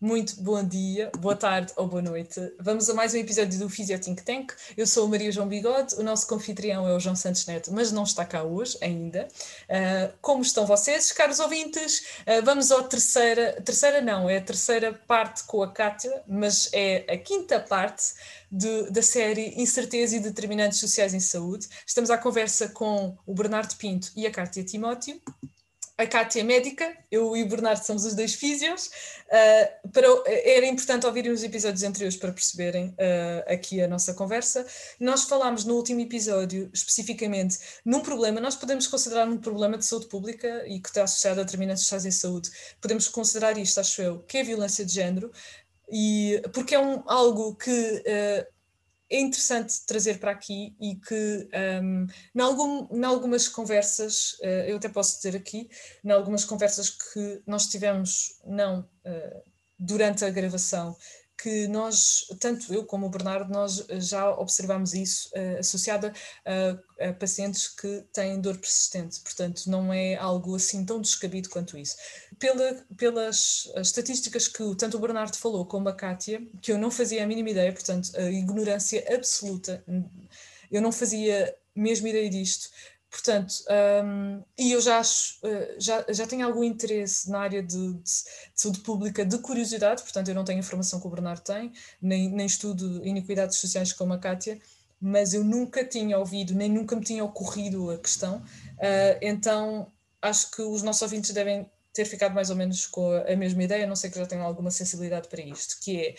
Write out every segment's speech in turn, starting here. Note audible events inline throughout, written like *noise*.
Muito bom dia, boa tarde ou boa noite. Vamos a mais um episódio do Physio Think Tank. Eu sou a Maria João Bigode, o nosso confitrião é o João Santos Neto, mas não está cá hoje ainda. Uh, como estão vocês, caros ouvintes? Uh, vamos à terceira, terceira não, é a terceira parte com a Kátia, mas é a quinta parte de, da série Incerteza e Determinantes Sociais em Saúde. Estamos à conversa com o Bernardo Pinto e a Kátia Timóteo a Cátia é médica, eu e o Bernardo somos os dois físios. Uh, para, era importante ouvirem os episódios anteriores para perceberem uh, aqui a nossa conversa. Nós falámos no último episódio, especificamente, num problema, nós podemos considerar um problema de saúde pública e que está associado a determinantes sociais em saúde. Podemos considerar isto, acho eu, que é a violência de género, e, porque é um, algo que uh, é interessante trazer para aqui e que um, em, algum, algumas conversas, uh, eu até posso dizer aqui, em algumas conversas que nós tivemos, não uh, durante a gravação, que nós, tanto eu como o Bernardo, nós já observamos isso uh, associado a, a, pacientes que têm dor persistente, portanto não é algo assim tão descabido quanto isso. Pela, pelas estatísticas que tanto o Bernardo falou como a Kátia, que eu não fazia a mínima ideia, portanto a ignorância absoluta, eu não fazia mesmo ideia disto, Portanto, um, e eu já acho, uh, já, já tenho algum interesse na área de, de, de, saúde pública de curiosidade, portanto, eu não tenho informação que o Bernardo tem, nem, nem estudo iniquidades sociais como a Kátia, mas eu nunca tinha ouvido, nem nunca me tinha ocorrido a questão, uh, então acho que os nossos ouvintes devem ter ficado mais ou menos com a, a mesma ideia, a não sei que já tenham alguma sensibilidade para isto, que é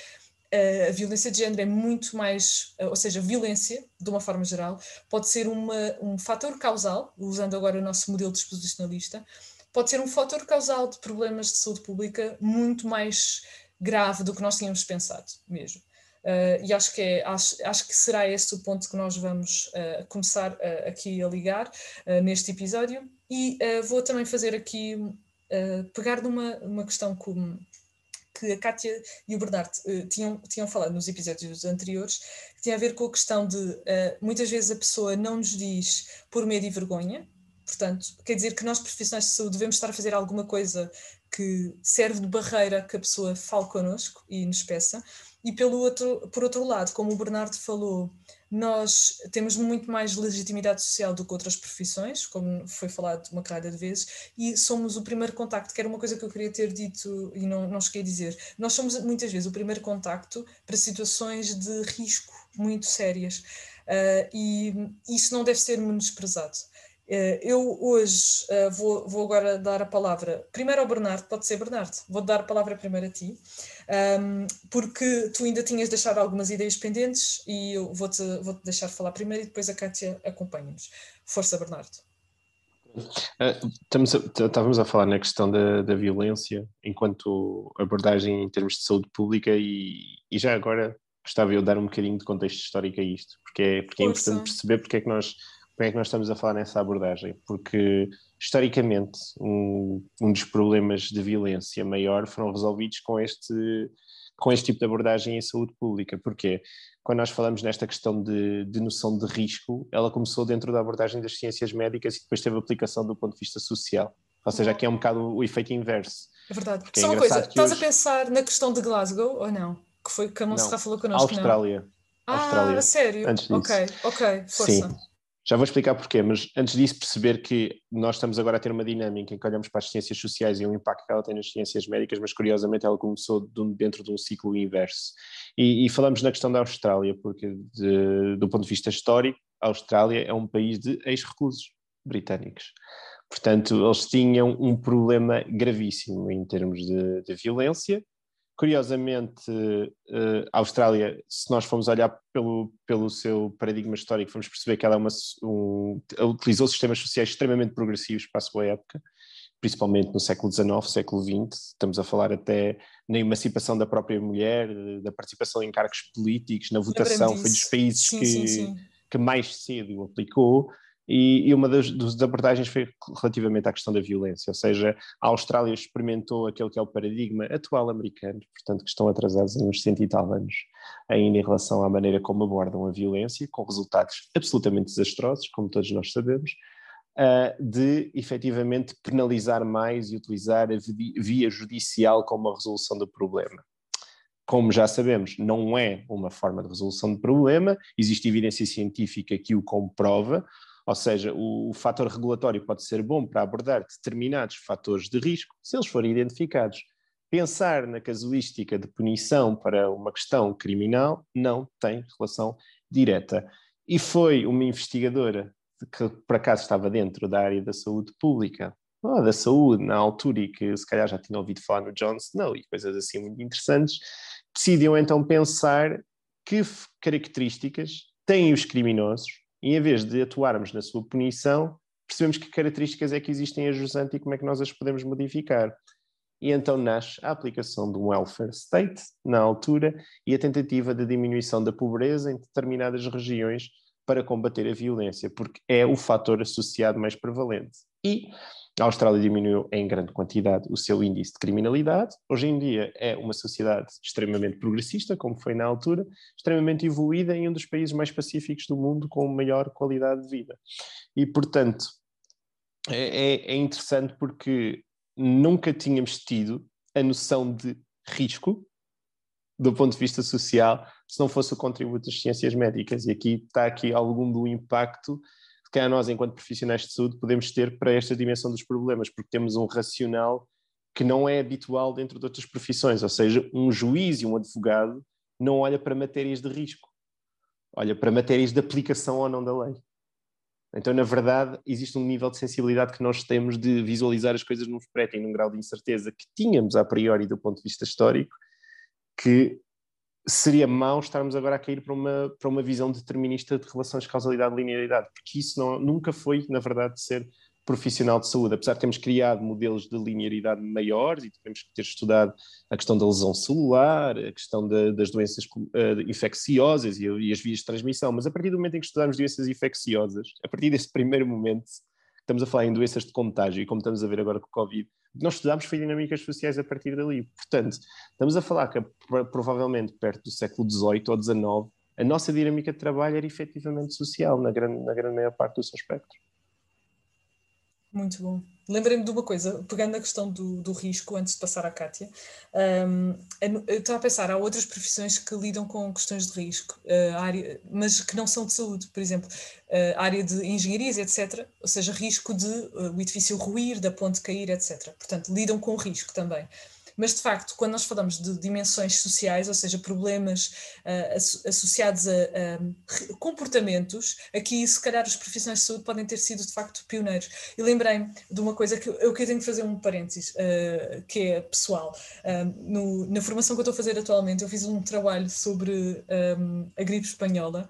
a violência de género é muito mais, ou seja, violência, de uma forma geral, pode ser uma, um fator causal, usando agora o nosso modelo disposicionalista, pode ser um fator causal de problemas de saúde pública muito mais grave do que nós tínhamos pensado mesmo. Uh, e acho que, é, acho, acho que será esse o ponto que nós vamos uh, começar uh, aqui a ligar neste episódio. E vou também fazer aqui, pegar numa uma questão como que a Kátia e o Bernardo uh, tinham, tinham falado nos episódios anteriores, que tinha a ver com a questão de uh, muitas vezes a pessoa não nos diz por medo e vergonha, portanto, quer dizer que nós profissionais de saúde devemos estar a fazer alguma coisa que serve de barreira que a pessoa fale connosco e nos peça, e pelo outro, por outro lado, como o Bernardo falou, nós temos muito mais legitimidade social do que outras profissões, como foi falado uma caralho de vezes, e somos o primeiro contacto, que era uma coisa que eu queria ter dito e não, não cheguei a dizer. Nós somos muitas vezes o primeiro contacto para situações de risco muito sérias, uh, e isso não deve ser menosprezado. Uh, eu hoje uh, vou, vou agora dar a palavra primeiro ao Bernardo, pode ser Bernardo, vou dar a palavra primeiro a ti porque tu ainda tinhas deixado algumas ideias pendentes e eu vou-te vou -te deixar falar primeiro e depois a Kátia acompanha-nos. Força, Bernardo. Uh, estamos a, estávamos a falar na questão da, da violência enquanto abordagem em termos de saúde pública e, e já agora gostava eu de dar um bocadinho de contexto histórico a isto, porque é, porque é importante perceber porque é que nós porque é que nós estamos a falar nessa abordagem, porque historicamente, um, um dos problemas de violência maior foram resolvidos com este, com este tipo de abordagem em saúde pública. Porquê? Quando nós falamos nesta questão de, de, noção de risco, ela começou dentro da abordagem das ciências médicas e depois teve aplicação do ponto de vista social. Ou seja, aqui é um bocado o efeito inverso. É verdade. Só é uma coisa, estás hoje... a pensar na questão de Glasgow ou não? Que foi que a Monserrat falou connosco, Austrália. Não? Ah, Austrália. sério? Antes disso. Ok, ok, força. Sim. Já vou explicar porquê, mas antes disso perceber que nós estamos agora a ter uma dinâmica em que olhamos para as ciências sociais e o impacto que ela tem nas ciências médicas, mas curiosamente ela começou dentro de um ciclo inverso. E, e falamos na questão da Austrália, porque de, do ponto de vista histórico, a Austrália é um país de ex-reclusos britânicos. Portanto, eles tinham um problema gravíssimo em termos de, de violência, Curiosamente, uh, a Austrália, se nós formos olhar pelo, pelo seu paradigma histórico, vamos perceber que ela é uma, um, utilizou sistemas sociais extremamente progressivos para a sua época, principalmente no século XIX, século XX. Estamos a falar até na emancipação da própria mulher, da participação em cargos políticos, na votação. Foi dos países sim, que, sim, sim. que mais cedo aplicou. E, e uma das, das, abordagens foi relativamente à questão da violência, ou seja, a Austrália experimentou aquele que é o paradigma atual americano, portanto que estão atrasados em uns cento e tal anos ainda em relação à maneira como abordam a violência, com resultados absolutamente desastrosos, como todos nós sabemos, uh, de efetivamente penalizar mais e utilizar a via judicial como a resolução do problema. Como já sabemos, não é uma forma de resolução de problema, existe evidência científica que o comprova, ou seja, o, o fator regulatório pode ser bom para abordar determinados fatores de risco, se eles forem identificados. Pensar na casuística de punição para uma questão criminal não tem relação direta. E foi uma investigadora que por acaso estava dentro da área da saúde pública, ou da saúde na altura e que se calhar já tinha ouvido falar no Jon Snow e coisas assim muito interessantes, decidiam então pensar que características têm os criminosos e em vez de atuarmos na sua punição, percebemos que características é que existem a jusante e como é que nós as podemos modificar. E então nasce a aplicação do welfare state, na altura, e a tentativa de diminuição da pobreza em determinadas regiões para combater a violência, porque é o fator associado mais prevalente. E a Austrália diminuiu em grande quantidade o seu índice de criminalidade. Hoje em dia é uma sociedade extremamente progressista, como foi na altura, extremamente evoluída em um dos países mais pacíficos do mundo, com maior qualidade de vida. E, portanto, é, é, é interessante porque nunca tínhamos tido a noção de risco do ponto de vista social se não fosse o contributo das ciências médicas. E aqui está aqui algum do impacto que nós, enquanto profissionais de saúde, podemos ter para esta dimensão dos problemas, porque temos um racional que não é habitual dentro de outras profissões, ou seja, um juiz e um advogado não olha para matérias de risco, olha para matérias de aplicação ou não da lei. Então, na verdade, existe um nível de sensibilidade que nós temos de visualizar as coisas num preto e num grau de incerteza que tínhamos a priori do ponto de vista histórico, que seria mau estarmos agora a cair para uma, para uma visão determinista de relações de causalidade e linearidade, porque isso não, nunca foi, na verdade, ser profissional de saúde, apesar de termos criado modelos de linearidade maiores e temos que ter estudado a questão da lesão celular, a questão de, das doenças uh, infecciosas e, e, as vias de transmissão, mas a partir do momento em que estudamos doenças infecciosas, a partir desse *laughs* primeiro momento, estamos a falar em doenças de contágio, e como estamos a ver agora com o Covid, nós estudámos foi dinâmicas sociais a partir dali. Portanto, estamos a falar que provavelmente perto do século XVIII ou XIX, a nossa dinâmica de trabalho era efetivamente social, na grande, na grande maior parte do seu espectro. Muito bom. Lembrei-me de uma coisa, pegando a questão do, do risco, antes de passar à Kátia, um, eu estava a pensar, há outras profissões que lidam com questões de risco, uh, área, mas que não são de saúde, por exemplo, uh, área de engenharias, etc., ou seja, risco de uh, o edifício ruir, da ponte cair, etc. Portanto, lidam com risco também. Mas, de facto, quando nós falamos de dimensões sociais, ou seja, problemas uh, associados a, comportamentos, aqui, se calhar, os profissionais de saúde podem ter sido, de facto, pioneiros. E lembrei-me de uma coisa que eu, eu tenho que fazer um parênteses, uh, que é pessoal. Uh, no, na formação que eu estou a fazer atualmente, eu fiz um trabalho sobre um, a gripe espanhola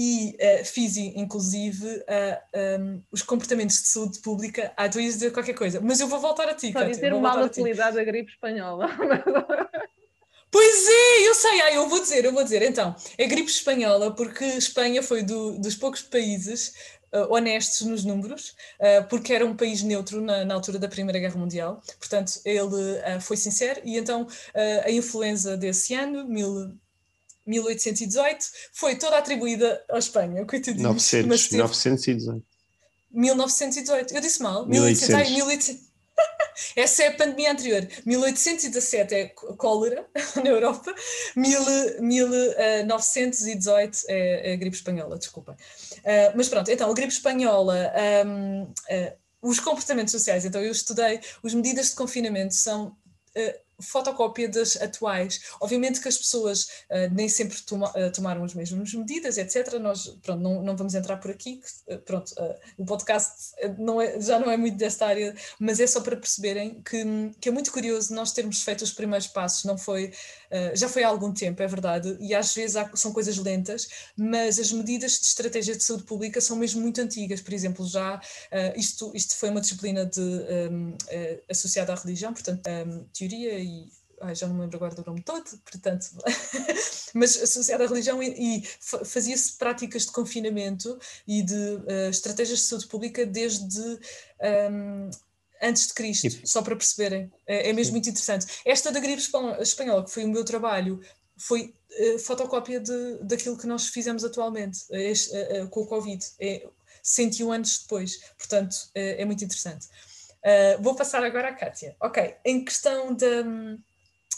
e uh, fiz inclusive uh, um, os comportamentos de saúde pública. Ah, tu ias dizer qualquer coisa, mas eu vou voltar a ti. Pode dizer mal apelidado da gripe espanhola. *laughs* Pois é, eu sei, ah, eu vou dizer, eu vou dizer. Então, é gripe espanhola, porque Espanha foi do, dos poucos países uh, honestos nos números, uh, porque era um país neutro na, na, altura da Primeira Guerra Mundial. Portanto, ele uh, foi sincero e então a influenza desse ano, mil, 1818, foi toda atribuída à Espanha, coitadinhos. 900, 918. 1918, eu disse mal, 1800. 1800. 1800. Essa é a pandemia anterior. 1817 é cólera *laughs* na Europa, 1918 é, é a gripe espanhola, desculpa. Uh, mas pronto, então, a gripe espanhola, um, uh, ah, os comportamentos sociais, então eu estudei, as medidas de confinamento são. Uh, fotocópia das atuais. Obviamente que as pessoas uh, nem sempre toma, uh, tomaram as mesmas medidas, etc. Nós pronto, não, não vamos entrar por aqui, que, uh, pronto, o podcast não é, já não é muito desta área, mas é só para perceberem que, que é muito curioso nós termos feito os primeiros passos, não foi, já foi há algum tempo, é verdade, e às vezes há, são coisas lentas, mas as medidas de estratégia de saúde pública são mesmo muito antigas, por exemplo, já isto, isto foi uma disciplina de, um, associada à religião, portanto, um, teoria e ai, já não me lembro agora do nome todo, portanto, *laughs* mas associada à religião e, e fazia-se práticas de confinamento e de uh, estratégias de saúde pública desde um, antes de Cristo, Sim. só para perceberem. É, é mesmo Sim. muito interessante. Esta da gripe espanhola, que foi o meu trabalho, foi uh, fotocópia de, daquilo que nós fizemos atualmente uh, com o Covid. É, 101 anos depois. Portanto, é muito interessante. Uh, vou passar agora à Kátia. Ok, em questão da.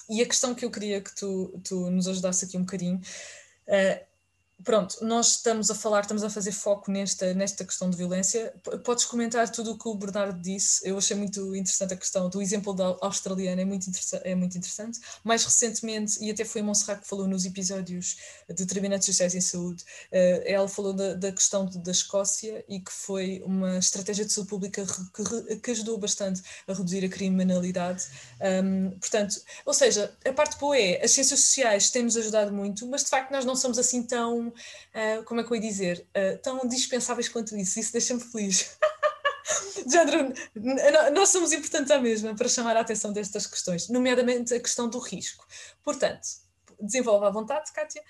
E a questão que eu queria que tu, tu nos ajudasse aqui um bocadinho. Uh, pronto, nós estamos a falar, estamos a fazer foco nesta, nesta questão de violência. Podes comentar tudo o que o Bernardo disse? Eu achei muito interessante a questão do exemplo da australiana, é muito, é muito interessante. Mais recentemente, e até foi a Monserrat que falou nos episódios de determinados sociais em saúde, uh, ela falou da, da questão de, da Escócia e que foi uma estratégia de saúde pública que, que ajudou bastante a reduzir a criminalidade. Um, portanto, ou seja, a parte boa é, as ciências sociais têm-nos ajudado muito, mas de facto nós não somos assim tão uh, como é que eu ia dizer, uh, tão dispensáveis quanto isso. Isso deixa-me feliz. *laughs* Género, nós somos importantes à mesma para chamar a atenção destas questões, nomeadamente a questão do risco. Portanto, desenvolva à vontade, Kátia.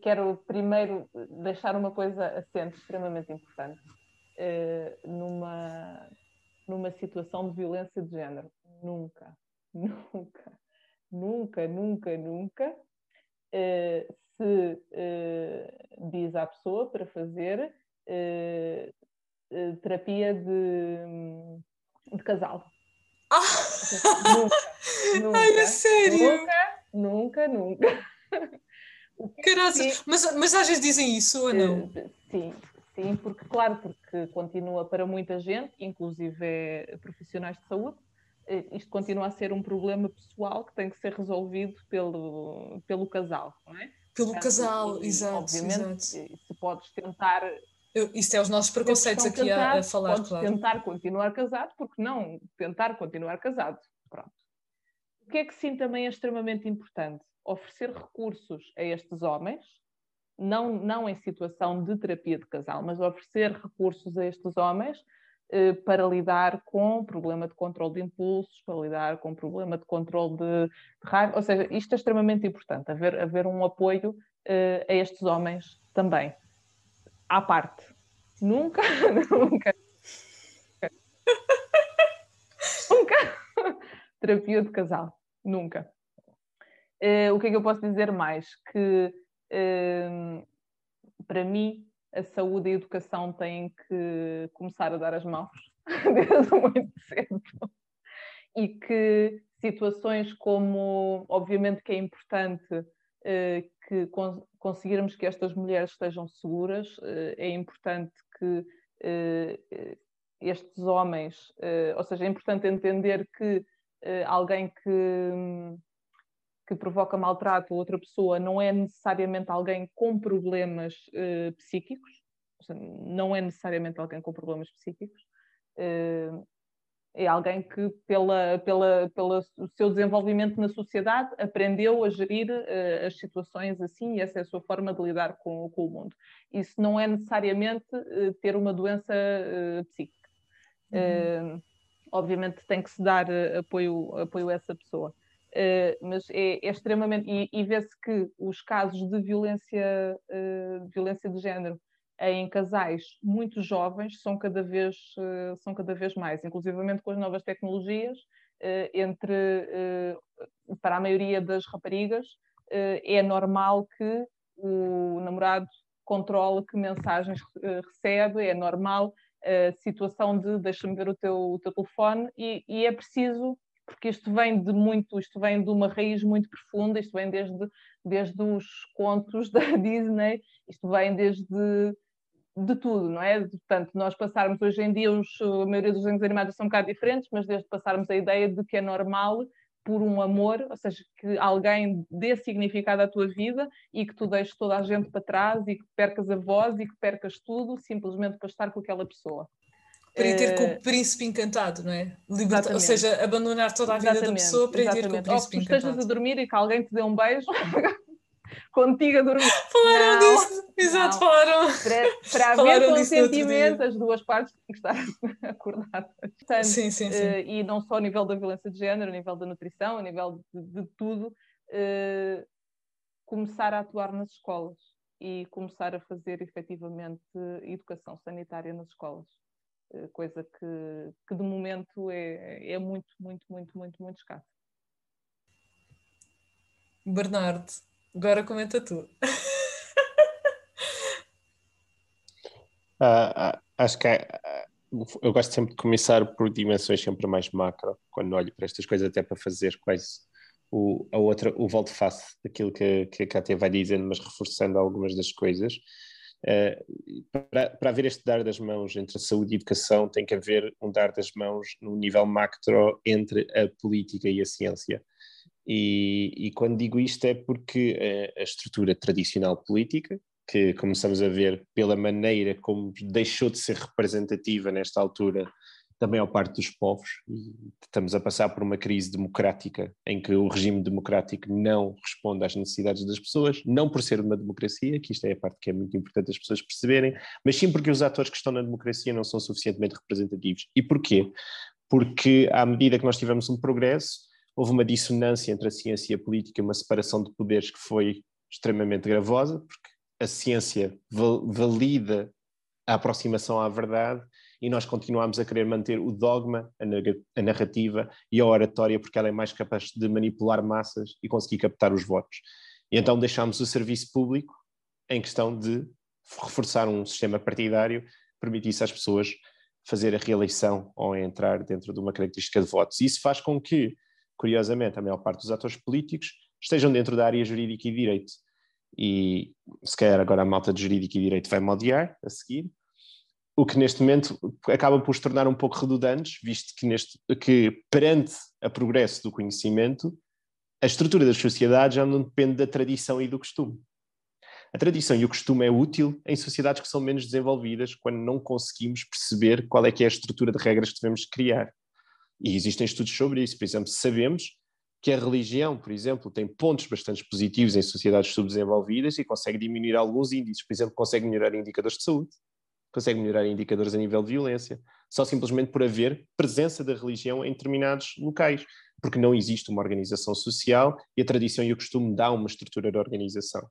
Quero primeiro deixar uma coisa assente extremamente importante. Uh, numa, numa situação de violência de género, nunca, *laughs* nunca, nunca, nunca, nunca uh, se uh, diz à pessoa para fazer uh, terapia de, de casal. Ah! Nunca, *laughs* nunca. Ai, é sério? Nunca, nunca, nunca. Caraças, mas, mas às vezes dizem isso ou não? Sim, sim, porque claro, porque continua para muita gente, inclusive profissionais de saúde, isto continua a ser um problema pessoal que tem que ser resolvido pelo, pelo casal, não é? Pelo casal, e, exato. Obviamente, exato. se podes tentar. Eu, isto é os nossos preconceitos aqui a, a, falar, podes claro. tentar continuar casado, porque não tentar continuar casado. Pronto. O que é que sim também é extremamente importante? Oferecer recursos a estes homens, não, não em situação de terapia de casal, mas oferecer recursos a estes homens eh, para lidar com o problema de controle de impulsos, para lidar com o problema de controle de, de raiva. Ou seja, isto é extremamente importante, haver, haver um apoio uh, a estes homens também. À parte. Nunca, *laughs* nunca. nunca. Terapia de casal. Nunca. Uh, o que é que eu posso dizer mais? Que uh, para mim a saúde e a educação têm que começar a dar as mãos *laughs* desde muito cedo. E que situações como, obviamente que é importante eh, que cons conseguirmos que estas mulheres estejam seguras, eh, é importante que eh, estes homens, eh, ou seja, é importante entender que eh, alguém que que provoca maltrato a outra pessoa não é necessariamente alguém com problemas uh, psíquicos, seja, não é necessariamente alguém com problemas psíquicos, uh, é alguém que, pela, pela, pelo seu desenvolvimento na sociedade, aprendeu a gerir uh, as situações assim e essa é a sua forma de lidar com, com o mundo. Isso não é necessariamente ter uma doença psíquica. Uhum. obviamente tem que se dar apoio, apoio a essa pessoa. Uh, mas é, é, extremamente. E, e vê-se que os casos de violência, uh, violência de género em casais muito jovens são cada vez, uh, são cada vez mais, inclusivamente com as novas tecnologias, entre, para a maioria das raparigas, é normal que o namorado controle que mensagens recebe, é normal a situação de deixa-me ver o teu, o teu telefone e, e é preciso porque isto vem de muito, isto vem de uma raiz muito profunda, isto vem desde, desde os contos *laughs* da Disney, isto vem desde de tudo, não é? Portanto, nós passarmos hoje em dia, os, a maioria dos desenhos animados são um bocado diferentes, mas desde passarmos a ideia de que é normal por um amor, ou seja, que alguém dê significado à tua vida e que tu deixes toda a gente para trás e que percas a voz e que percas tudo simplesmente para estar com aquela pessoa para ir ter com o eh, príncipe encantado, não é? Liberta ou seja, abandonar toda a vida exatamente, da pessoa para ir ter com o príncipe ou que tu estejas encantado. a dormir e que alguém te dê um beijo *laughs* contigo a dormir. Falaram não, disso, exato, falaram. Para, para haver consentimento, as duas partes têm que estar *laughs* acordadas. Portanto, sim, sim, sim. Uh, e não só a nível da violência de género, a nível da nutrição, a nível de, de tudo, uh, começar a atuar nas escolas e começar a fazer efetivamente educação sanitária nas escolas coisa que, que de momento é, é muito, muito, muito, muito, muito escassa. Bernardo, agora comenta tu. Uh, *laughs* uh, acho que uh, eu gosto sempre de começar por dimensões sempre mais macro, quando olho para estas coisas, até para fazer quase o, a outra, o volte-face daquilo que, que a Cátia vai dizendo, mas reforçando algumas das coisas. Uh, para, haver este dar das mãos entre saúde e educação, tem que haver um dar das mãos no nível macro entre a política e a ciência. E, e quando digo isto é porque a, a, estrutura tradicional política, que começamos a ver pela maneira como deixou de ser representativa nesta altura da maior parte dos povos, e estamos a passar por uma crise democrática em que o regime democrático não responde às necessidades das pessoas, não por ser uma democracia, que isto é a parte que é muito importante as pessoas perceberem, mas sim porque os atores que estão na democracia não são suficientemente representativos. E porquê? Porque à medida que nós tivemos um progresso, houve uma dissonância entre a ciência e a política, uma separação de poderes que foi extremamente gravosa, porque a ciência valida a aproximação à verdade e nós continuamos a querer manter o dogma, a narrativa e a oratória, porque ela é mais capaz de manipular massas e conseguir captar os votos. E então deixamos o serviço público em questão de reforçar um sistema partidário, permitisse às pessoas fazer a reeleição ou entrar dentro de uma característica de votos. E isso faz com que, curiosamente, a maior parte dos atores políticos estejam dentro da área jurídica e direito. E se calhar agora a malta de jurídico e direito vai-me odiar a seguir, o que neste momento acaba por se tornar um pouco redundantes, visto que, neste, que perante a progresso do conhecimento, a estrutura das sociedades já não depende da tradição e do costume. A tradição e o costume é útil em sociedades que são menos desenvolvidas, quando não conseguimos perceber qual é que é a estrutura de regras que devemos criar. E existem estudos sobre isso. Por exemplo, sabemos que a religião, por exemplo, tem pontos bastante positivos em sociedades subdesenvolvidas e consegue diminuir alguns índices. Por exemplo, consegue melhorar indicadores de saúde consegue melhorar indicadores a nível de violência, só simplesmente por haver presença da religião em determinados locais, porque não existe uma organização social e a tradição e o costume dão uma estrutura de organização.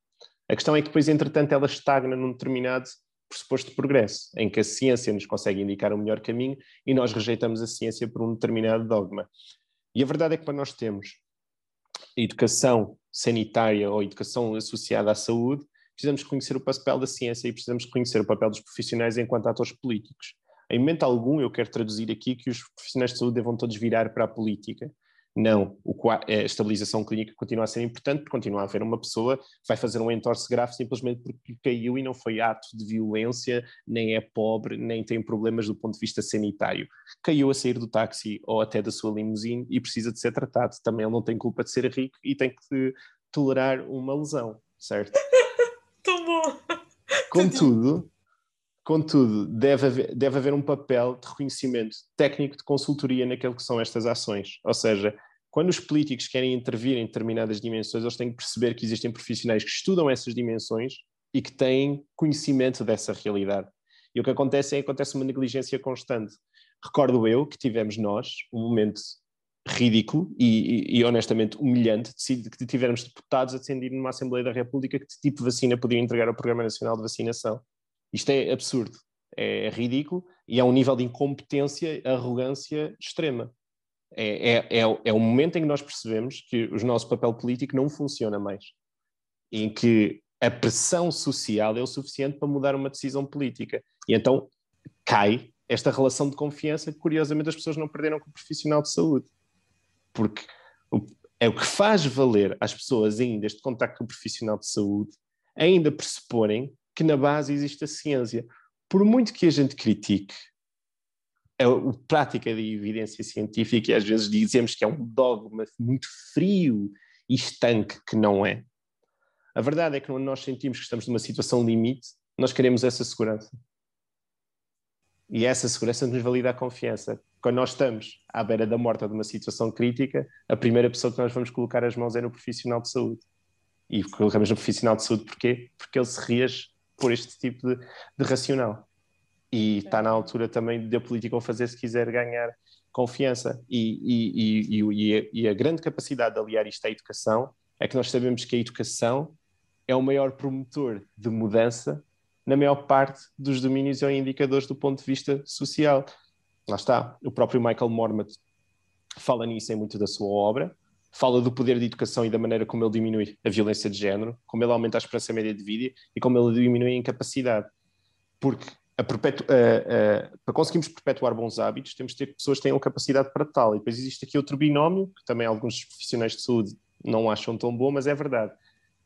A questão é que depois, entretanto, ela estagna num determinado pressuposto de progresso, em que a ciência nos consegue indicar o melhor caminho e nós rejeitamos a ciência por um determinado dogma. E a verdade é que para nós temos educação sanitária ou educação associada à saúde, precisamos reconhecer o papel da ciência e precisamos reconhecer o papel dos profissionais enquanto atores políticos. Em momento algum, eu quero traduzir aqui que os profissionais de saúde devam todos virar para a política. Não, a estabilização clínica continua a ser importante, porque continua a haver uma pessoa que vai fazer um entorse grave simplesmente porque caiu e não foi ato de violência, nem é pobre, nem tem problemas do ponto de vista sanitário. Caiu a sair do táxi ou até da sua limusine e precisa de ser tratado. Também ele não tem culpa de ser rico e tem que tolerar uma lesão, certo? *laughs* Contudo, contudo deve, haver, deve haver um papel de reconhecimento técnico de consultoria naquilo que são estas ações. Ou seja, quando os políticos querem intervir em determinadas dimensões, eles têm que perceber que existem profissionais que estudam essas dimensões e que têm conhecimento dessa realidade. E o que acontece é que acontece uma negligência constante. Recordo eu que tivemos nós um momento ridículo e, e, e, honestamente humilhante de tivermos deputados a decidir numa Assembleia da República que tipo de vacina podia entregar ao Programa Nacional de Vacinação. Isto é absurdo, é, é ridículo e é um nível de incompetência, arrogância extrema. É, é, é, é o momento em que nós percebemos que o nosso papel político não funciona mais, em que a pressão social é o suficiente para mudar uma decisão política. E então cai esta relação de confiança que, curiosamente, as pessoas não perderam com o profissional de saúde porque é o que faz valer às pessoas ainda este contacto com o profissional de saúde, ainda pressuporem que na base existe a ciência. Por muito que a gente critique a, a prática da evidência científica, e às vezes dizemos que é um dogma muito frio e estanque, que não é. A verdade é que quando nós sentimos que estamos numa situação limite, nós queremos essa segurança. E essa segurança nos valida a confiança quando nós estamos à beira da morte ou de uma situação crítica, a primeira pessoa que nós vamos colocar as mãos é no profissional de saúde. E colocamos no profissional de saúde porquê? Porque ele se reage por este tipo de, de racional. E está na altura também da política o fazer se quiser ganhar confiança. E, e, e, e, a, grande capacidade de aliar isto à educação é que nós sabemos que a educação é o maior promotor de mudança na maior parte dos domínios ou indicadores do ponto de vista social lá está, o próprio Michael Mormont fala nisso em muito da sua obra, fala do poder de educação e da maneira como ele diminui a violência de género, como ele aumenta a esperança média de vida e como ele diminui a incapacidade. Porque perpetu... para conseguirmos perpetuar bons hábitos, temos de ter pessoas que tenham capacidade para tal. E depois existe aqui outro binómio, que também alguns profissionais de saúde não acham tão bom, mas é verdade.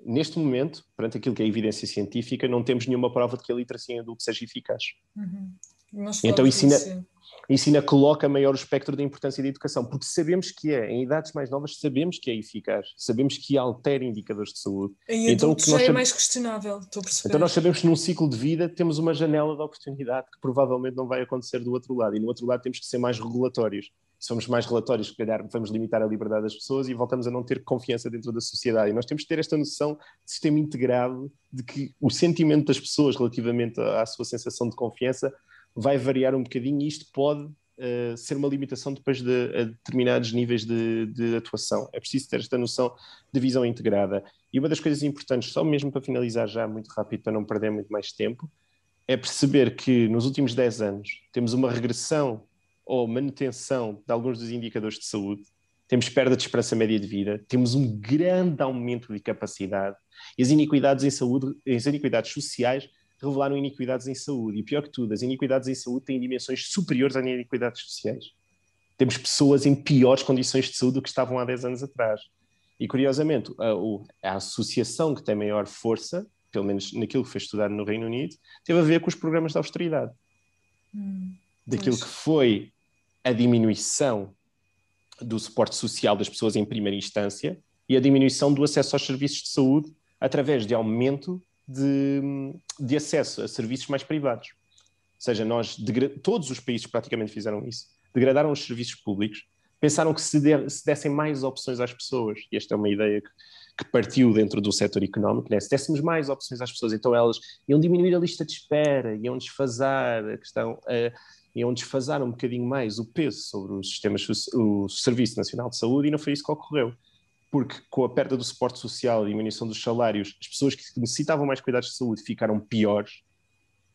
Neste momento, perante aquilo que é a evidência científica, não temos nenhuma prova de que a literacia em adulto seja eficaz. Uhum. Então isso ainda, ainda coloca maior o espectro da importância da educação, porque sabemos que é, em idades mais novas, sabemos que é eficaz, sabemos que altera indicadores de saúde. Em então, adultos já é mais questionável, estou a perceber. Então nós sabemos que num ciclo de vida temos uma janela de oportunidade que provavelmente não vai acontecer do outro lado, e no outro lado temos que ser mais regulatórios. Se somos mais relatórios, se calhar vamos limitar a liberdade das pessoas e voltamos a não ter confiança dentro da sociedade. E nós temos que ter esta noção de sistema integrado, de que o sentimento das pessoas relativamente à sua sensação de confiança vai variar um bocadinho e isto pode uh, ser uma limitação depois de determinados níveis de, de, atuação. É preciso ter esta noção de visão integrada. E uma das coisas importantes, só mesmo para finalizar já muito rápido, para não perder muito mais tempo, é perceber que nos últimos 10 anos temos uma regressão ou manutenção de alguns dos indicadores de saúde, temos perda de esperança média de vida, temos um grande aumento de capacidade e as iniquidades em saúde, as iniquidades sociais revelaram iniquidades em saúde. E pior que tudo, as iniquidades em saúde têm dimensões superiores às iniquidades sociais. Temos pessoas em piores condições de saúde do que estavam há 10 anos atrás. E curiosamente, a, a associação que tem maior força, pelo menos naquilo que foi estudado no Reino Unido, teve a ver com os programas de austeridade. Hum, Daquilo que foi a diminuição do suporte social das pessoas em primeira instância e a diminuição do acesso aos serviços de saúde através de aumento de, de acesso a serviços mais privados. Ou seja, nós, todos os países praticamente fizeram isso, degradaram os serviços públicos, pensaram que se, se dessem mais opções às pessoas, e esta é uma ideia que, que partiu dentro do setor económico, né? se dessemos mais opções às pessoas, então elas iam diminuir a lista de espera, iam desfasar a questão, uh, iam desfasar um bocadinho mais o peso sobre os sistemas, o Serviço Nacional de Saúde, e não foi isso que ocorreu porque com a perda do suporte social e a diminuição dos salários, as pessoas que necessitavam mais cuidados de saúde ficaram piores.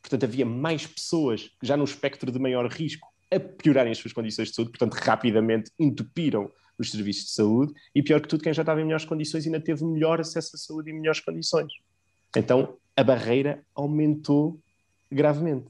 Portanto, havia mais pessoas já no espectro de maior risco a piorarem as suas condições de saúde, portanto, rapidamente entupiram os serviços de saúde e, pior que tudo, quem já estava em melhores condições ainda teve melhor acesso à saúde e melhores condições. Então, a barreira aumentou gravemente.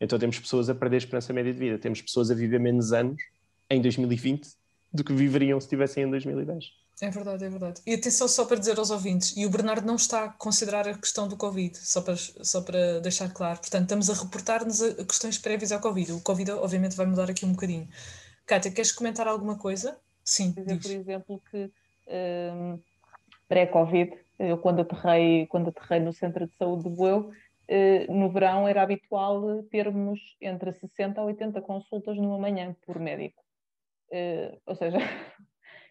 Então, temos pessoas a perder a esperança média de vida, temos pessoas a viver menos anos em 2020 do que viveriam se estivessem em 2010. É verdade, é verdade. E atenção só para dizer aos ouvintes, e o Bernardo não está a considerar a questão do Covid, só para, só para deixar claro. Portanto, estamos a reportar-nos a questões prévias ao Covid. O Covid, obviamente, vai mudar aqui um bocadinho. Kátia, queres comentar alguma coisa? Sim. Dizer, diz. por exemplo, que um, pré-Covid, eu quando aterrei, quando aterrei no Centro de Saúde de Boeu, uh, no verão era habitual termos entre 60 a 80 consultas numa manhã por médico. Uh, ou seja, *laughs*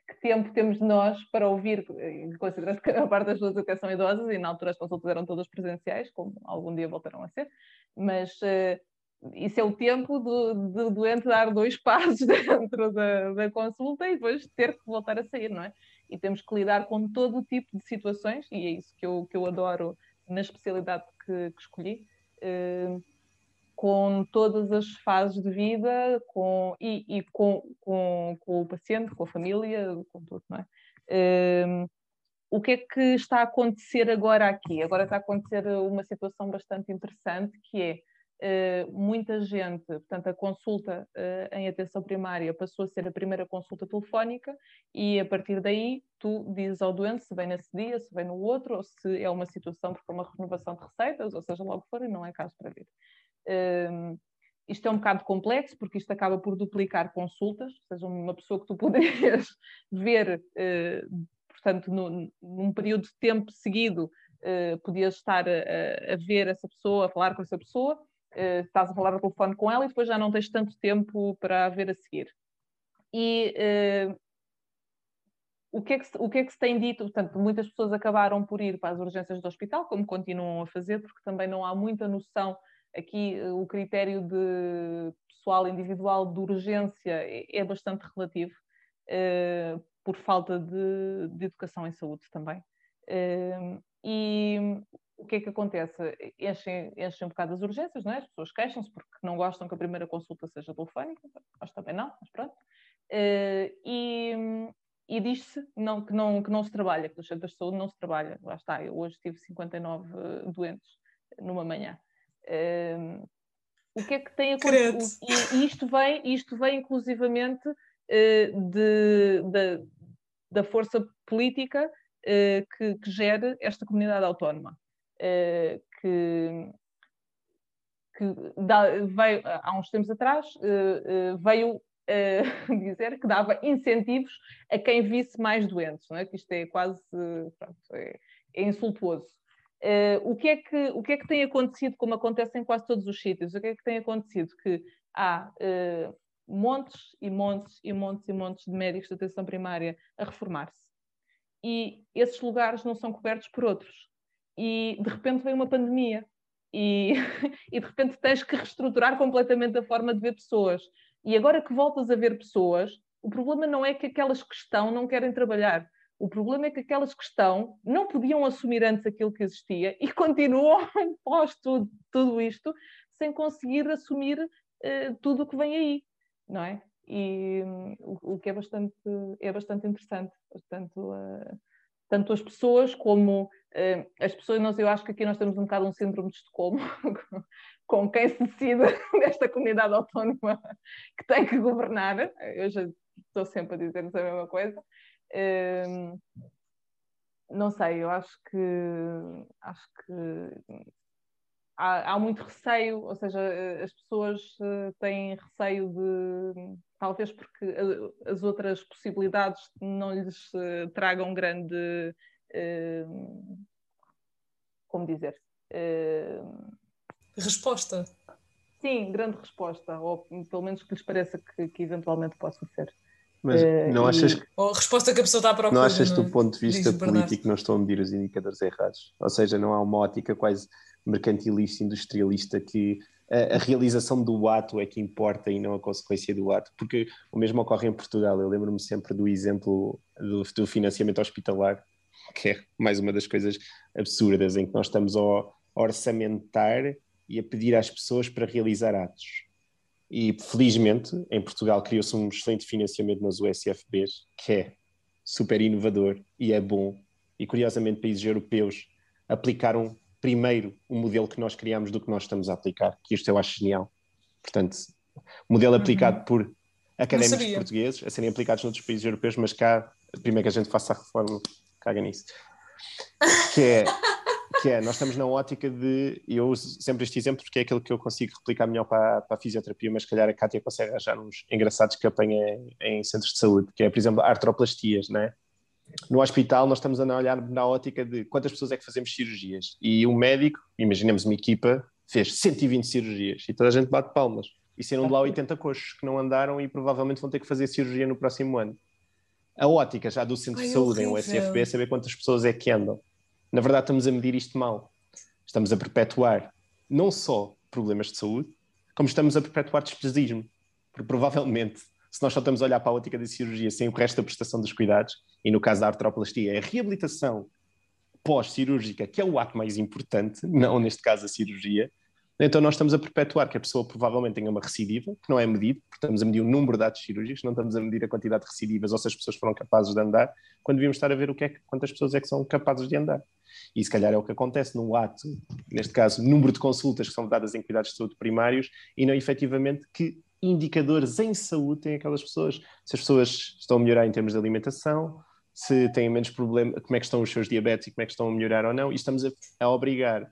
que tempo temos nós para ouvir, considerando que a parte das pessoas até são idosas e na altura as consultas eram todas presenciais, como algum dia voltarão a ser, mas uh, isso é o tempo do, do, doente dar dois *laughs* passos dentro da, da, consulta e depois ter que voltar a sair, não é? E temos que lidar com todo o tipo de situações, e é isso que eu, que eu adoro na especialidade que, que escolhi. Uh, com todas as fases de vida com, e, e com, com, com, o paciente, com a família, com tudo, não é? Um, o que é que está a acontecer agora aqui? Agora está a acontecer uma situação bastante interessante que é Uh, muita gente, portanto, a consulta uh, em atenção primária passou a ser a primeira consulta telefónica e a partir daí tu dizes ao doente se vem nesse dia, se vem no outro, ou se é uma situação porque é uma renovação de receitas, ou seja, logo for e não é caso para vir. Um, isto é um bocado complexo, porque isto acaba por duplicar consultas, ou seja, uma pessoa que tu *laughs* poderias ver, uh, portanto, no, num período de tempo seguido, uh, podias estar a, a, ver essa pessoa, a falar com essa pessoa, uh, estás a falar no telefone com ela e depois já não tens tanto tempo para a ver a seguir. E o que, é que se, o que é que se tem dito? Portanto, muitas pessoas acabaram por ir para as urgências do hospital, como continuam a fazer, porque também não há muita noção Aqui eh, o critério de pessoal individual de urgência é, é bastante relativo, uh, por falta de, de, educação em saúde também. Uh, e o que é que acontece? Enchem, enchem um bocado as urgências, não é? as pessoas queixam-se porque não gostam que a primeira consulta seja telefónica, nós também não, mas pronto. E, e diz-se não, que, não, que não se trabalha, que nos centros de saúde não se trabalha. Lá está, eu hoje tive 59 doentes numa manhã O que é que tem acontecido? E, isto vem, isto vem inclusivamente uh, de, de, da força política uh, que, que gere esta comunidade autónoma. Uh, que, que dá, veio, há uns tempos atrás veio *laughs* dizer que dava incentivos a quem visse mais doentes, não é? que isto é quase pronto, é, é insultuoso. Uh, o, que é que, o que é que tem acontecido, como acontece em quase todos os sítios? O que é que tem acontecido? Que há uh, montes e montes e montes e montes de médicos de atenção primária a reformar-se. E esses lugares não são cobertos por outros. E de repente vem uma pandemia. E, *laughs* e de repente tens que reestruturar completamente a forma de ver pessoas. E agora que voltas a ver pessoas, o problema não é que aquelas que estão não querem trabalhar. O problema é que aquelas que estão não podiam assumir antes aquilo que existia e continuam *laughs* pós tudo, tudo isto sem conseguir assumir uh, tudo o que vem aí, não é? E um, o, o, que é bastante, é bastante interessante. Portanto, uh, tanto as pessoas como uh, as pessoas, nós, eu acho que aqui nós temos um bocado um síndrome de Estocolmo *laughs* com quem se decide *laughs* nesta comunidade autónoma que tem que governar. Eu já estou sempre a dizer-nos a mesma coisa não sei, eu acho que acho que há, há, muito receio, ou seja, as pessoas eh, têm receio de talvez porque as outras possibilidades não lhes eh, tragam grande como dizer resposta. Sim, grande resposta, ou pelo menos que lhes pareça que, que eventualmente possa ser. Mas uh, não achas que. Ou a resposta que a pessoa está procurar. Não achas que, do ponto de vista político, não estão a medir os indicadores errados? Ou seja, não há uma ótica quase mercantilista, industrialista, que a, a, realização do ato é que importa e não a consequência do ato. Porque o mesmo ocorre em Portugal. Eu lembro-me sempre do exemplo do, do, financiamento hospitalar, que é mais uma das coisas absurdas, em que nós estamos a orçamentar e a pedir às pessoas para realizar atos e felizmente em Portugal criou-se um excelente financiamento nas USFBs, que é super inovador e é bom. E curiosamente, países europeus aplicaram primeiro o modelo que nós criamos do que nós estamos a aplicar, que isto eu acho genial. Portanto, modelo uhum. aplicado por académicos portugueses, a serem aplicados noutros países europeus, mas cá, primeiro que a gente faça a reforma, caga nisso. Que é *laughs* que é, nós estamos na ótica de, eu uso sempre este exemplo porque é aquele que eu consigo replicar melhor para, para a fisioterapia, mas se calhar a Kátia consegue arranjar uns engraçados que apanha em, em centros de saúde, que é, por exemplo, artroplastias, né? No hospital nós estamos a olhar na ótica de quantas pessoas é que fazemos cirurgias e um médico, imaginemos uma equipa, fez 120 cirurgias e toda a gente bate palmas e serão de lá 80 coxos que não andaram e provavelmente vão ter que fazer cirurgia no próximo ano. A ótica já do centro Ai, de saúde horrível. em USFB é saber quantas pessoas é que andam na verdade estamos a medir isto mal. Estamos a perpetuar não só problemas de saúde, como estamos a perpetuar despesismo. Porque provavelmente, se nós só estamos a olhar para a ótica da cirurgia sem o resto da prestação dos cuidados, e no caso da artroplastia, a reabilitação pós-cirúrgica, que é o ato mais importante, não neste caso a cirurgia, então nós estamos a perpetuar que a pessoa provavelmente tenha uma recidiva, que não é medido, porque estamos a medir o número de atos cirúrgicos, não estamos a medir a quantidade de recidivas ou se as pessoas foram capazes de andar, quando devíamos estar a ver o que é, quantas pessoas é que são capazes de andar. E se calhar é o que acontece no ato, neste caso, número de consultas que são dadas em cuidados de saúde primários e não efetivamente que indicadores em saúde têm aquelas pessoas. Se as pessoas estão a melhorar em termos de alimentação, se têm menos problema, como é que estão os seus diabetes e como é que estão a melhorar ou não, e estamos a, a obrigar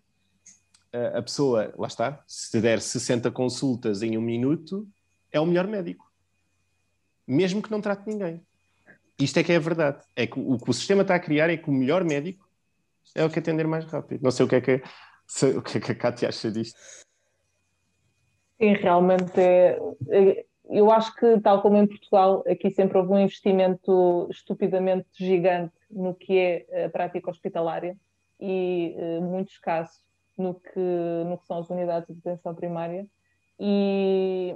a, a, pessoa, lá está, se der 60 consultas em um minuto, é o melhor médico. Mesmo que não trate ninguém. Isto é que é a verdade. É que o que o sistema está a criar é que o melhor médico é o que atender mais rápido. Não sei o que é que, se, o que, é que a Cátia acha disto. Sim, realmente é, é, eu acho que, tal como em Portugal, aqui sempre houve um investimento estupidamente gigante no que é a prática hospitalária e uh, muito escasso no que, no que são as unidades de detenção primária. E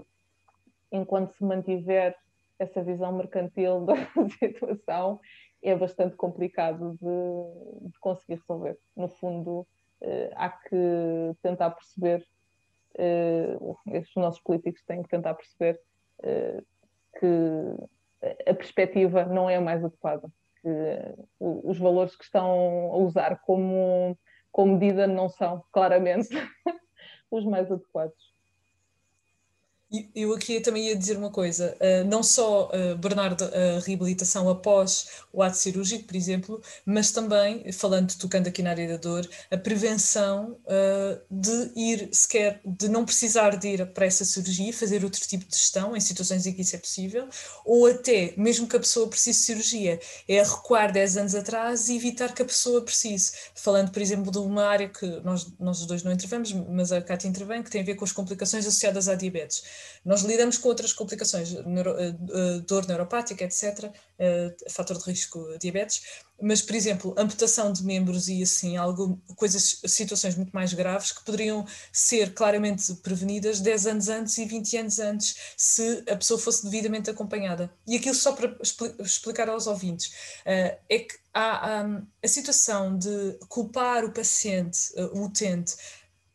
enquanto se mantiver essa visão mercantil *laughs* da situação, é bastante complicado de, de conseguir resolver. No fundo, uh, há que tentar perceber, uh, os nossos políticos têm que tentar perceber uh, que a perspectiva não é a mais adequada, que os valores que estão a usar como, como medida não são claramente *laughs* os mais adequados. Eu aqui também ia dizer uma coisa, uh, não só, uh, Bernardo, a reabilitação após o ato cirúrgico, por exemplo, mas também, falando, tocando aqui na área da dor, a prevenção uh, de ir sequer, de não precisar de ir para essa cirurgia, fazer outro tipo de gestão em situações em que isso é possível, ou até, mesmo que a pessoa precise de cirurgia, é recuar 10 anos atrás e evitar que a pessoa precise. Falando, por exemplo, de uma área que nós, nós os dois não intervemos, mas a Cátia intervém, que tem a ver com as complicações associadas à diabetes nós lidamos com outras complicações, neuro, eh, eh, dor neuropática, etc., eh, fator de risco diabetes, mas, por exemplo, amputação de membros e assim, algo, coisas, situações muito mais graves que poderiam ser claramente prevenidas 10 anos antes e 20 anos antes, se a pessoa fosse devidamente acompanhada. E aquilo só para explicar aos ouvintes, é que há, há a situação de culpar o paciente, o utente,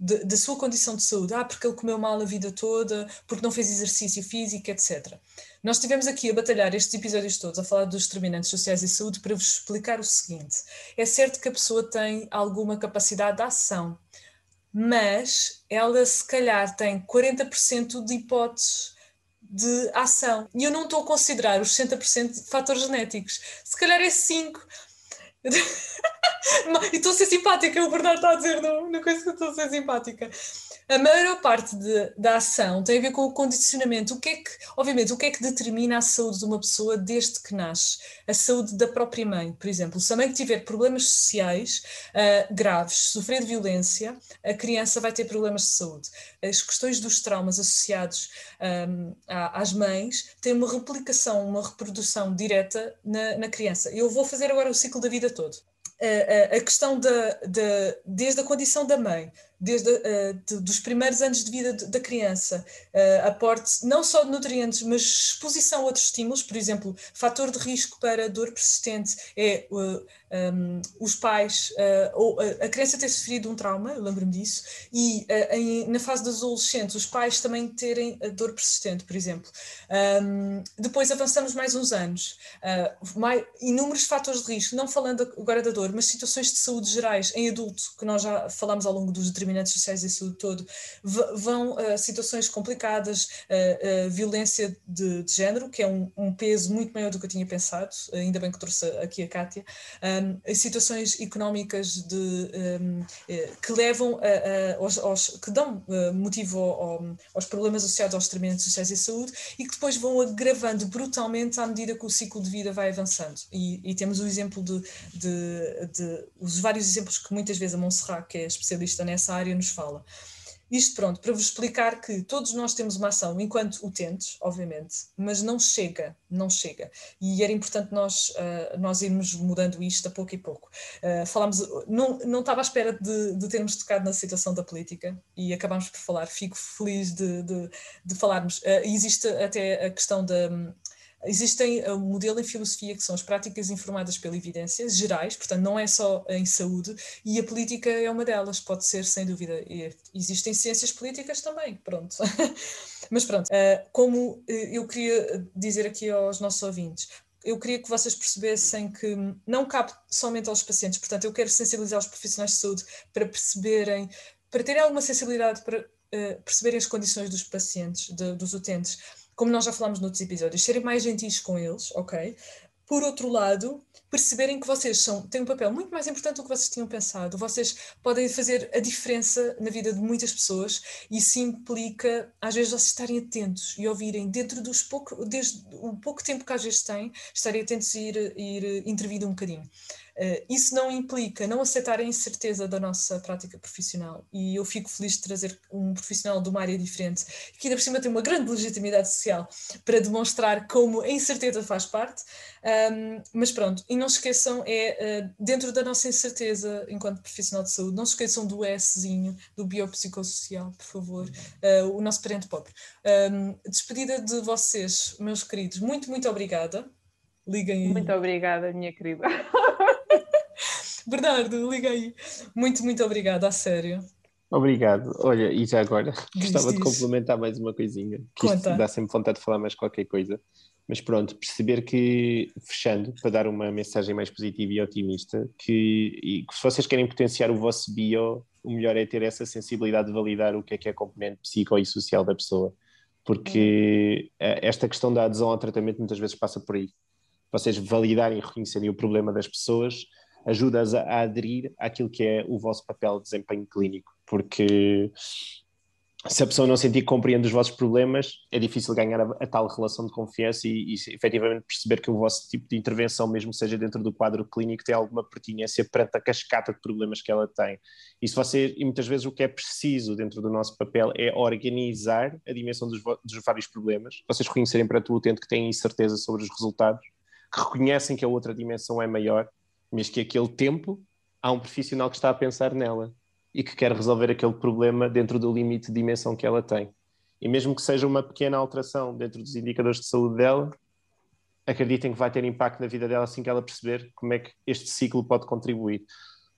da sua condição de saúde, ah, porque ele comeu mal a vida toda, porque não fez exercício físico, etc. Nós estivemos aqui a batalhar estes episódios todos, a falar dos determinantes sociais e saúde, para vos explicar o seguinte: é certo que a pessoa tem alguma capacidade de ação, mas ela se calhar tem 40% de hipóteses de ação. E eu não estou a considerar os 60% de fatores genéticos. Se calhar é 5%. *laughs* e estou a ser simpática, o Bernardo está a dizer, não, não coisa que estou a ser simpática. A maior parte de, da ação tem a ver com o condicionamento. O que é que, obviamente, o que é que determina a saúde de uma pessoa desde que nasce? A saúde da própria mãe, por exemplo. Se a mãe tiver problemas sociais uh, graves, sofrer de violência, a criança vai ter problemas de saúde. As questões dos traumas associados um, às mães têm uma replicação, uma reprodução direta na, na criança. Eu vou fazer agora o ciclo da vida todo. A, a, questão da, da, desde a condição da mãe, desde uh, de, dos primeiros anos de vida de, da criança, uh, aporte não só de nutrientes, mas exposição a outros estímulos, por exemplo, fator de risco para dor persistente é uh, um, os pais, ou a criança ter sofrido um trauma, eu lembro-me disso, e em, na fase dos adolescentes, os pais também terem dor persistente, por exemplo. Um, ehm, depois avançamos mais uns anos, mais, inúmeros fatores de risco, não falando agora da dor, mas situações de saúde gerais em adulto, que nós já falámos ao longo dos determinantes sociais e saúde todo, vão a uh, situações complicadas, uh, uh, violência de, de, género, que é um, um, peso muito maior do que eu tinha pensado, ainda bem que trouxe aqui a Kátia, um, situações económicas de, um, eh, que levam a, a, aos, aos, que dão motivo ao, aos problemas associados aos determinantes sociais e saúde e que depois vão agravando brutalmente à medida que o ciclo de vida vai avançando. E, e temos o exemplo de, de, de, os vários exemplos que muitas vezes a Monserrat, que é especialista nessa área, nos fala. Isto pronto, para vos explicar que todos nós temos uma ação enquanto utentes, obviamente, mas não chega, não chega. E era importante nós, uh, nós irmos mudando isto a pouco e pouco. Uh, falámos, não, não estava à espera de, de termos tocado na situação da política e acabámos por falar. Fico feliz de, de, de falarmos. Uh, existe até a questão da Existem um modelo em filosofia que são as práticas informadas pela evidência, gerais, portanto não é só em saúde, e a política é uma delas, pode ser sem dúvida. E existem ciências políticas também, pronto. *laughs* Mas pronto, eh, como eh, eu queria dizer aqui aos nossos ouvintes, eu queria que vocês percebessem que não cabe somente aos pacientes, portanto eu quero sensibilizar os profissionais de saúde para perceberem, para terem alguma sensibilidade para perceberem as condições dos pacientes, dos utentes, como nós já falámos noutros episódios, serem mais gentis com eles, ok? Por outro lado, perceberem que vocês são, têm um papel muito mais importante do que vocês tinham pensado. Vocês podem fazer a diferença na vida de muitas pessoas e isso implica, às vezes, vocês estarem atentos e ouvirem, dentro dos pouco, desde o pouco tempo que às vezes têm, estarem atentos e ir, ir intervindo um bocadinho. Uh, isso não implica não aceitar a incerteza da nossa prática profissional. E eu fico feliz de trazer um profissional de uma área diferente que ainda por cima tem uma grande legitimidade social para demonstrar como a incerteza faz parte. Um, mas pronto, e não se esqueçam é uh, dentro da nossa incerteza enquanto profissional de saúde, não se esqueçam do Szinho, do biopsicossocial, por favor, uh, o nosso parente pobre. Um, despedida de vocês, meus queridos, muito, muito obrigada. Liguem aí. Muito obrigada, minha querida. *laughs* Bernardo, liga aí. Muito, muito obrigada, a sério. Obrigado. Olha, e já agora, diz, gostava diz. de complementar mais uma coisinha, que Conta. isto dá sempre vontade de falar mais qualquer coisa. Mas pronto, perceber que, fechando, para dar uma mensagem mais positiva e otimista, que, e que se vocês querem potenciar o vosso bio, o melhor é ter essa sensibilidade de validar o que é que é a componente psico e social da pessoa porque uhum. esta questão da adesão ao tratamento muitas vezes passa por aí. Vocês validarem e reconhecerem o problema das pessoas ajuda-as a, aderir àquilo que é o vosso papel de desempenho clínico, porque se a pessoa não sentir que compreende os vossos problemas, é difícil ganhar a, a tal relação de confiança e, e, efetivamente perceber que o vosso tipo de intervenção, mesmo seja dentro do quadro clínico, tem alguma pertinência perante a cascata de problemas que ela tem. E se você, e muitas vezes o que é preciso dentro do nosso papel é organizar a dimensão dos, dos vários problemas, vocês reconhecerem para o utente que têm incerteza sobre os resultados, que reconhecem que a outra dimensão é maior, mas que aquele tempo há um profissional que está a pensar nela e que quer resolver aquele problema dentro do limite de dimensão que ela tem. E mesmo que seja uma pequena alteração dentro dos indicadores de saúde dela, acreditem que vai ter impacto na vida dela assim que ela perceber como é que este ciclo pode contribuir.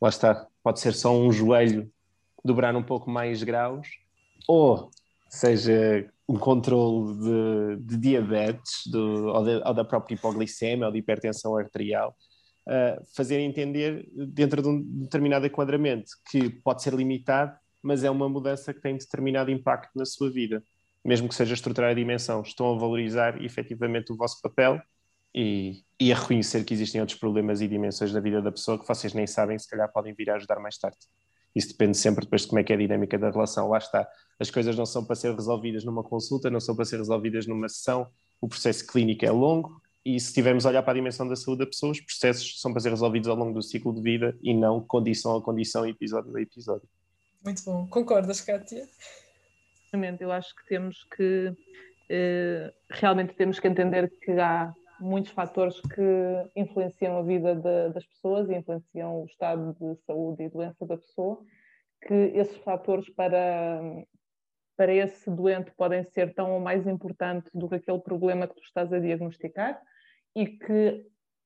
Lá está, pode ser só um joelho dobrar um pouco mais graus, ou seja um controle de, de diabetes, do, ou, de, ou, da própria hipoglicemia ou de hipertensão arterial, uh, fazer entender dentro de um determinado enquadramento que pode ser limitado, mas é uma mudança que tem determinado impacto na sua vida, mesmo que seja estruturar a dimensão. Estão a valorizar efetivamente o vosso papel e, e, a reconhecer que existem outros problemas e dimensões da vida da pessoa que vocês nem sabem, se calhar podem vir a ajudar mais tarde. Isso depende sempre depois de como é que é a dinâmica da relação. Lá está. As coisas não são para ser resolvidas numa consulta, não são para ser resolvidas numa sessão. O processo clínico é longo, e se tivermos a olhar para a dimensão da saúde da pessoa, os processos são para ser resolvidos ao longo do ciclo de vida e não condição a condição, episódio a episódio. Muito bom. Concordas, Kátia? Eu acho que temos que eh, realmente temos que entender que há muitos fatores que influenciam a vida de, das pessoas e influenciam o estado de saúde e doença da pessoa, que esses fatores para, para esse doente podem ser tão ou mais importantes do que aquele problema que tu estás a diagnosticar e que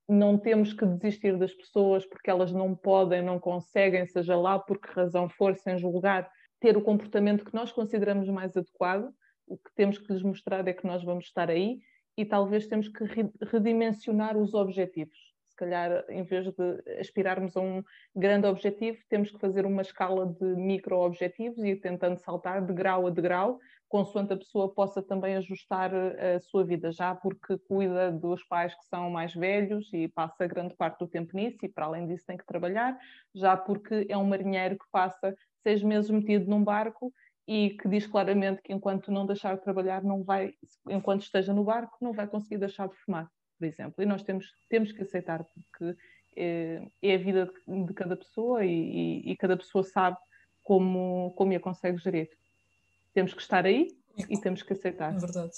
não temos que desistir das pessoas porque elas não podem, não conseguem, seja lá por que razão for, sem julgar, ter o comportamento que nós consideramos mais adequado. O que temos que lhes mostrar é que nós vamos estar aí e talvez temos que redimensionar os objetivos. Se calhar, em vez de aspirarmos a um grande objetivo, temos que fazer uma escala de micro-objetivos e ir tentando saltar de grau a degrau consoante a pessoa possa também ajustar eh, a sua vida, já porque cuida dos pais que são mais velhos e passa grande parte do tempo nisso e para além disso tem que trabalhar, já porque é um marinheiro que passa seis meses metido num barco e que diz claramente que enquanto não deixar de trabalhar, não vai, enquanto esteja no barco, não vai conseguir deixar de fumar, por exemplo. E nós temos, temos que aceitar porque é, é a vida de cada pessoa e, e, e cada pessoa sabe como, como a consegue gerir. Temos que estar aí e, e temos que aceitar. É verdade.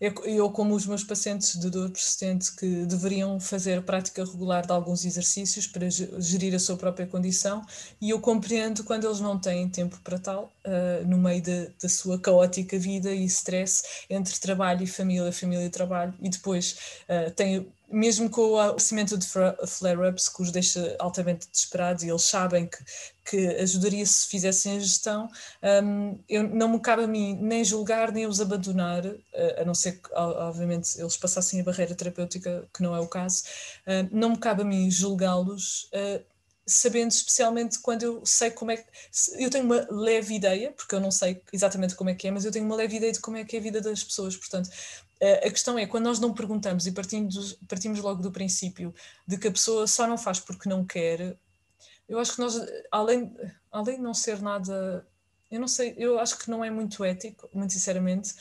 Eu, eu, como os meus pacientes de dor persistente que deveriam fazer prática regular de alguns exercícios para gerir a sua própria condição, e eu compreendo quando eles não têm tempo para tal, uh, no meio da sua caótica vida e stress entre trabalho e família, família e trabalho, e depois uh, têm mesmo com o aparecimento de flare-ups que os deixa altamente desesperados e eles sabem que, que ajudaria se fizessem a gestão, um, eu, não me cabe a mim nem julgar nem os abandonar, a não ser que, obviamente, eles passassem a barreira terapêutica, que não é o caso, uh, não me cabe a mim julgá-los. Uh, sabendo especialmente quando eu sei como é que. Eu tenho uma leve ideia, porque eu não sei exatamente como é que é, mas eu tenho uma leve ideia de como é que é a vida das pessoas. Portanto, a questão é, quando nós não perguntamos e partimos, partimos logo do princípio de que a pessoa só não faz porque não quer, eu acho que nós, além, além de não ser nada, eu não sei, eu acho que não é muito ético, muito sinceramente,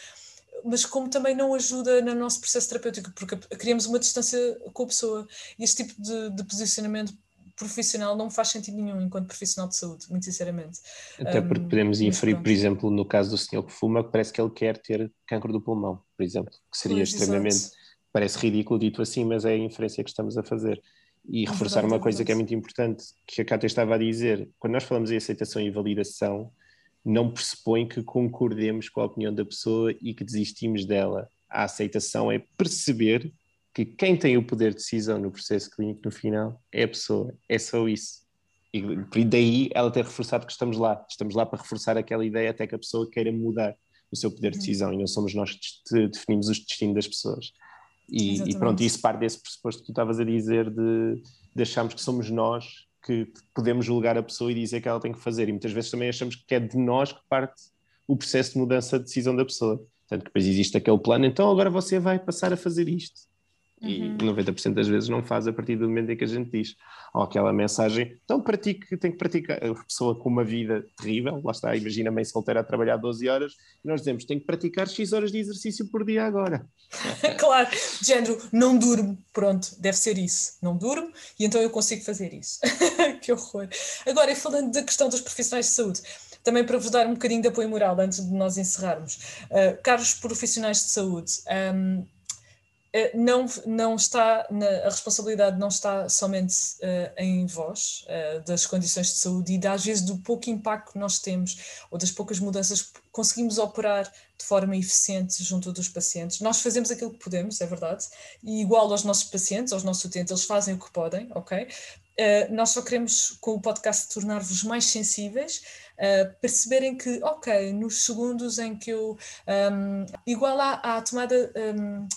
mas como também não ajuda no nosso processo terapêutico, porque criamos uma distância com a pessoa. E este tipo de, de posicionamento profissional não faz sentido nenhum enquanto profissional de saúde, muito sinceramente. Até porque podemos inferir, por exemplo, no caso do senhor que fuma, que parece que ele quer ter cancro do pulmão, por exemplo, que seria pois, extremamente, exato. parece ridículo dito assim, mas é a inferência que estamos a fazer. E é reforçar verdade, uma é coisa que é muito importante, que a Cátia estava a dizer, quando nós falamos em aceitação e validação, não pressupõe que concordemos com a opinião da pessoa e que desistimos dela. A aceitação é perceber que quem tem o poder de decisão no processo clínico no final é a pessoa, é só isso. E daí ela ter reforçado que estamos lá, estamos lá para reforçar aquela ideia até que a pessoa queira mudar o seu poder de uhum. decisão e não somos nós que definimos o destino das pessoas. E, e pronto, isso parte desse pressuposto que tu estavas a dizer de, de acharmos que somos nós que podemos julgar a pessoa e dizer que ela tem que fazer. E muitas vezes também achamos que é de nós que parte o processo de mudança de decisão da pessoa Portanto, depois existe aquele plano, então agora você vai passar a fazer isto. E Uhum. 90% das vezes não faz a partir do momento em que a gente diz. Ou aquela mensagem, então pratique, tem que praticar. A pessoa com uma vida terrível, lá está, imagina a mãe solteira a trabalhar 12 horas, e nós dizemos, tem que praticar X horas de exercício por dia agora. *laughs* claro, de género, não durmo, pronto, deve ser isso, não durmo e então eu consigo fazer isso. *laughs* que horror. Agora, falando da questão dos profissionais de saúde, também para vos dar um bocadinho de apoio moral antes de nós encerrarmos, uh, caros profissionais de saúde, um, não, não está, na, a responsabilidade não está somente uh, em vós, das condições de saúde e às vezes do pouco impacto que nós temos ou das poucas mudanças que conseguimos operar de forma eficiente junto dos pacientes. Nós fazemos aquilo que podemos, é verdade, e igual aos nossos pacientes, aos nossos utentes, eles fazem o que podem, ok? Uh, nós só queremos, com o podcast, tornar-vos mais sensíveis, uh, perceberem que, ok, nos segundos em que eu. Um, igual à, à tomada. Um,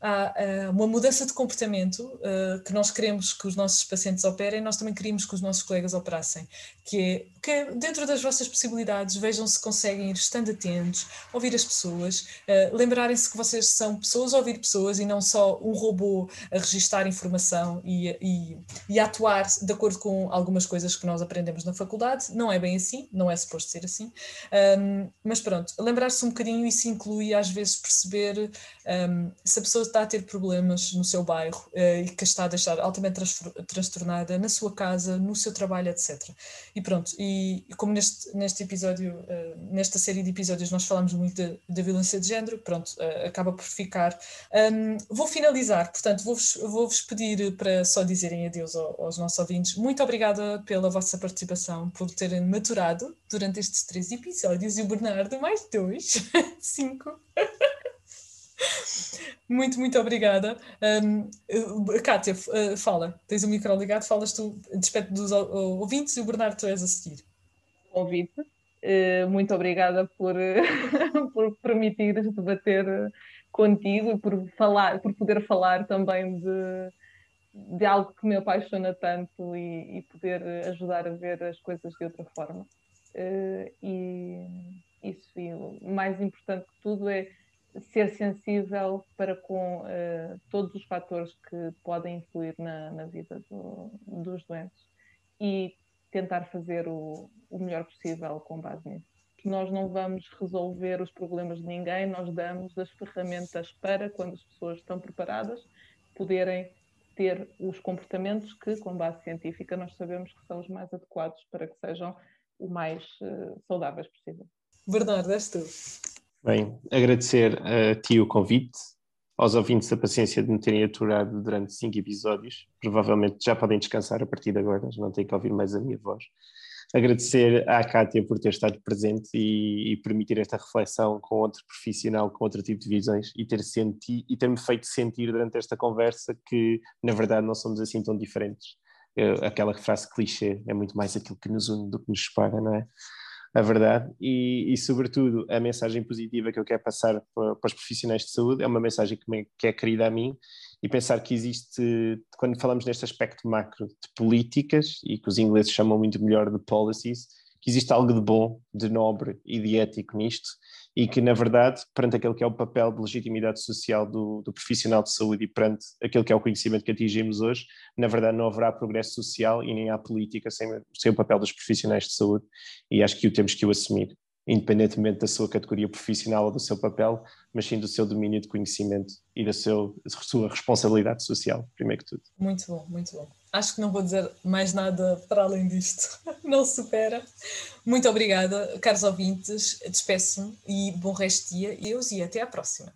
há uma mudança de comportamento uh, que nós queremos que os nossos pacientes operem, nós também queríamos que os nossos colegas operassem, que é que dentro das vossas possibilidades vejam se conseguem ir estando atentos, ouvir as pessoas, uh, lembrarem-se que vocês são pessoas a ouvir pessoas e não só um robô a registar informação e, e, e a atuar de acordo com algumas coisas que nós aprendemos na faculdade, não é bem assim, não é suposto ser assim, um, mas pronto, lembrar-se um bocadinho, isso inclui às vezes perceber um, se a pessoa está a ter problemas no seu bairro uh, e que está a deixar altamente transtornada na sua casa, no seu trabalho, etc. E pronto, e, como neste, neste episódio, uh, nesta série de episódios nós falamos muito da violência de género, pronto, uh, acaba por ficar. Um, vou finalizar, portanto, vou-vos vou -vos pedir para só dizerem adeus aos nossos ouvintes. Muito obrigada pela vossa participação, por terem maturado durante estes três episódios e o Bernardo mais dois, *laughs* cinco. Muito, muito obrigada. Um, Kátia, fala, tens o micro ligado, falas tu, despede dos ouvintes e o Bernardo tu és a seguir. Convite, muito obrigada por, *laughs* por permitires debater contigo e por, falar, por poder falar também de, de algo que me apaixona tanto e, e poder ajudar a ver as coisas de outra forma. E isso, e o mais importante que tudo é ser sensível para com uh, todos os fatores que podem influir na, na vida do, dos doentes e tentar fazer o, o, melhor possível com base nisso. Nós não vamos resolver os problemas de ninguém, nós damos as ferramentas para, quando as pessoas estão preparadas, poderem ter os comportamentos que, com base científica, nós sabemos que são os mais adequados para que sejam o mais uh, saudáveis possível. Bernardo, és tu. Bem, agradecer a ti o convite, aos ouvintes a paciência de me terem aturado durante cinco episódios. Provavelmente já podem descansar a partir de agora, já não têm que ouvir mais a minha voz. Agradecer à Kátia por ter estado presente e, e permitir esta reflexão com outro profissional, com outro tipo de visões e ter senti, e ter-me feito sentir durante esta conversa que, na verdade, não somos assim tão diferentes. Eu, aquela frase clichê é muito mais aquilo que nos une do que nos separa, não é? A verdade, e, e, sobretudo a mensagem positiva que eu quero passar para, para os profissionais de saúde é uma mensagem que, me, que é querida a mim. E pensar que existe, quando falamos neste aspecto macro de políticas, e que os ingleses chamam muito melhor de policies, que existe algo de bom, de nobre e de ético nisto, e que, na verdade, perante aquele que é o papel de legitimidade social do, do, profissional de saúde e perante aquele que é o conhecimento que atingimos hoje, na verdade não haverá progresso social e nem há política sem, sem o papel dos profissionais de saúde, e acho que o temos que o assumir, independentemente da sua categoria profissional ou do seu papel, mas sim do seu domínio de conhecimento e da, seu, sua responsabilidade social, primeiro que tudo. Muito bom, muito bom. Acho que não vou dizer mais nada para além disto. *laughs* Não supera. Muito obrigada, caros ouvintes. Despeço-me e bom resto de dia. Deus e até à próxima.